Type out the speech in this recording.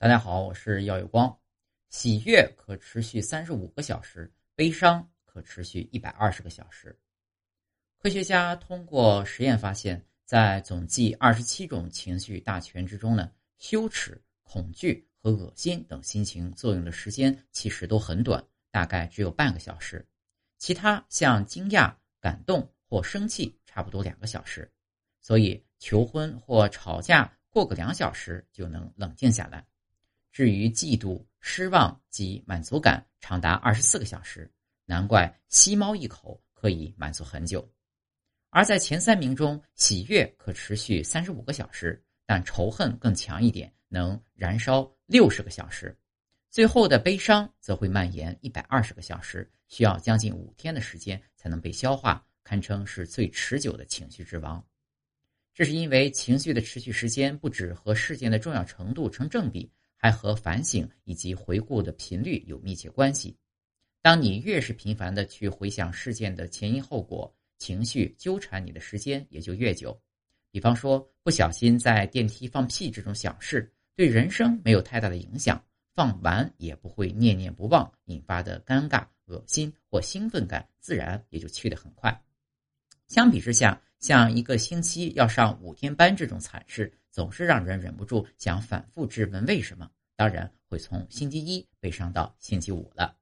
大家好，我是耀有光。喜悦可持续三十五个小时，悲伤可持续一百二十个小时。科学家通过实验发现，在总计二十七种情绪大全之中呢，羞耻、恐惧和恶心等心情作用的时间其实都很短，大概只有半个小时。其他像惊讶、感动或生气，差不多两个小时。所以求婚或吵架，过个两小时就能冷静下来。至于嫉妒、失望及满足感，长达二十四个小时，难怪吸猫一口可以满足很久。而在前三名中，喜悦可持续三十五个小时，但仇恨更强一点，能燃烧六十个小时。最后的悲伤则会蔓延一百二十个小时，需要将近五天的时间才能被消化，堪称是最持久的情绪之王。这是因为情绪的持续时间不止和事件的重要程度成正比。还和反省以及回顾的频率有密切关系。当你越是频繁的去回想事件的前因后果，情绪纠缠你的时间也就越久。比方说，不小心在电梯放屁这种小事，对人生没有太大的影响，放完也不会念念不忘，引发的尴尬、恶心或兴奋感自然也就去得很快。相比之下，像一个星期要上五天班这种惨事。总是让人忍不住想反复质问为什么，当然会从星期一被上到星期五了。